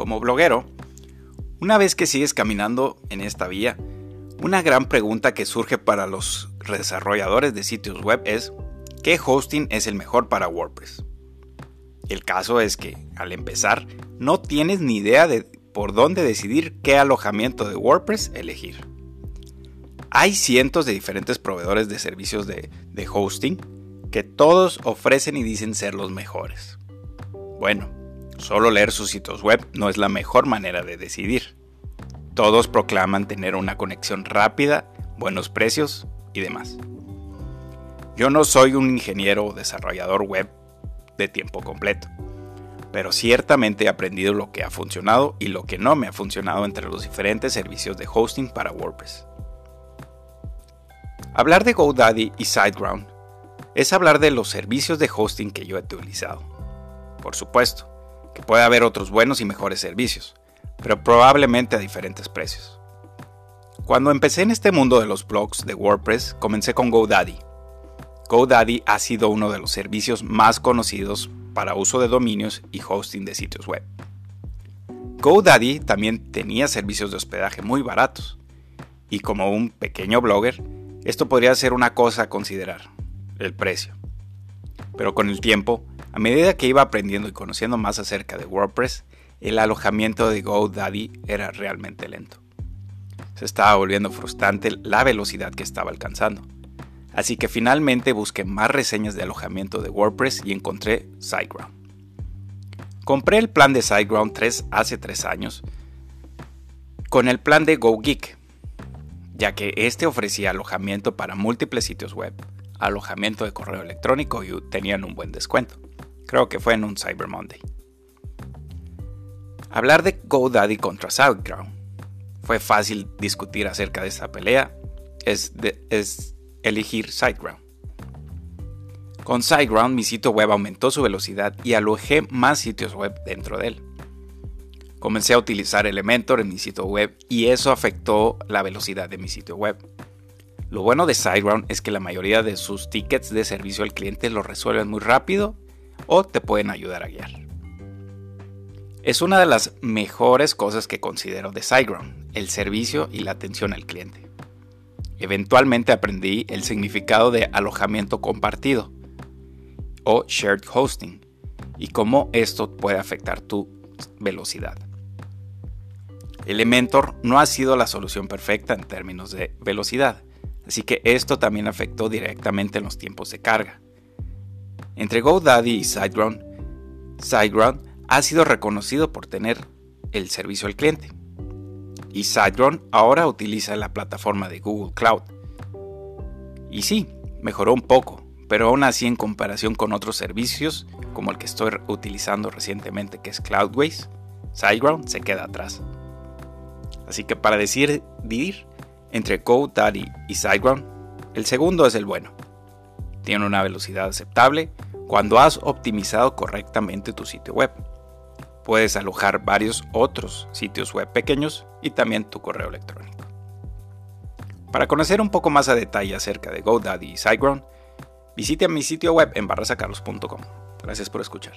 Como bloguero, una vez que sigues caminando en esta vía, una gran pregunta que surge para los desarrolladores de sitios web es, ¿qué hosting es el mejor para WordPress? El caso es que, al empezar, no tienes ni idea de por dónde decidir qué alojamiento de WordPress elegir. Hay cientos de diferentes proveedores de servicios de, de hosting que todos ofrecen y dicen ser los mejores. Bueno, solo leer sus sitios web no es la mejor manera de decidir. Todos proclaman tener una conexión rápida, buenos precios y demás. Yo no soy un ingeniero o desarrollador web de tiempo completo, pero ciertamente he aprendido lo que ha funcionado y lo que no me ha funcionado entre los diferentes servicios de hosting para WordPress. Hablar de GoDaddy y SiteGround es hablar de los servicios de hosting que yo he utilizado. Por supuesto, que puede haber otros buenos y mejores servicios, pero probablemente a diferentes precios. Cuando empecé en este mundo de los blogs de WordPress, comencé con GoDaddy. GoDaddy ha sido uno de los servicios más conocidos para uso de dominios y hosting de sitios web. GoDaddy también tenía servicios de hospedaje muy baratos, y como un pequeño blogger, esto podría ser una cosa a considerar, el precio. Pero con el tiempo, a medida que iba aprendiendo y conociendo más acerca de WordPress, el alojamiento de GoDaddy era realmente lento. Se estaba volviendo frustrante la velocidad que estaba alcanzando. Así que finalmente busqué más reseñas de alojamiento de WordPress y encontré SiteGround. Compré el plan de SiteGround 3 hace 3 años con el plan de GoGeek, ya que este ofrecía alojamiento para múltiples sitios web, alojamiento de correo electrónico y tenían un buen descuento. Creo que fue en un Cyber Monday. Hablar de GoDaddy contra SiteGround. Fue fácil discutir acerca de esta pelea. Es, es elegir SiteGround. Con SiteGround mi sitio web aumentó su velocidad y alojé más sitios web dentro de él. Comencé a utilizar Elementor en mi sitio web y eso afectó la velocidad de mi sitio web. Lo bueno de SiteGround es que la mayoría de sus tickets de servicio al cliente lo resuelven muy rápido o te pueden ayudar a guiar. Es una de las mejores cosas que considero de SiteGround, el servicio y la atención al cliente. Eventualmente aprendí el significado de alojamiento compartido o shared hosting y cómo esto puede afectar tu velocidad. Elementor no ha sido la solución perfecta en términos de velocidad, así que esto también afectó directamente en los tiempos de carga. Entre GoDaddy y SiteGround, SiteGround ha sido reconocido por tener el servicio al cliente. Y SiteGround ahora utiliza la plataforma de Google Cloud. Y sí, mejoró un poco, pero aún así en comparación con otros servicios, como el que estoy utilizando recientemente que es Cloudways, SiteGround se queda atrás. Así que para decidir entre GoDaddy y SiteGround, el segundo es el bueno. Tiene una velocidad aceptable cuando has optimizado correctamente tu sitio web. Puedes alojar varios otros sitios web pequeños y también tu correo electrónico. Para conocer un poco más a detalle acerca de GoDaddy y SiteGround, visite mi sitio web en barrasacarlos.com. Gracias por escuchar.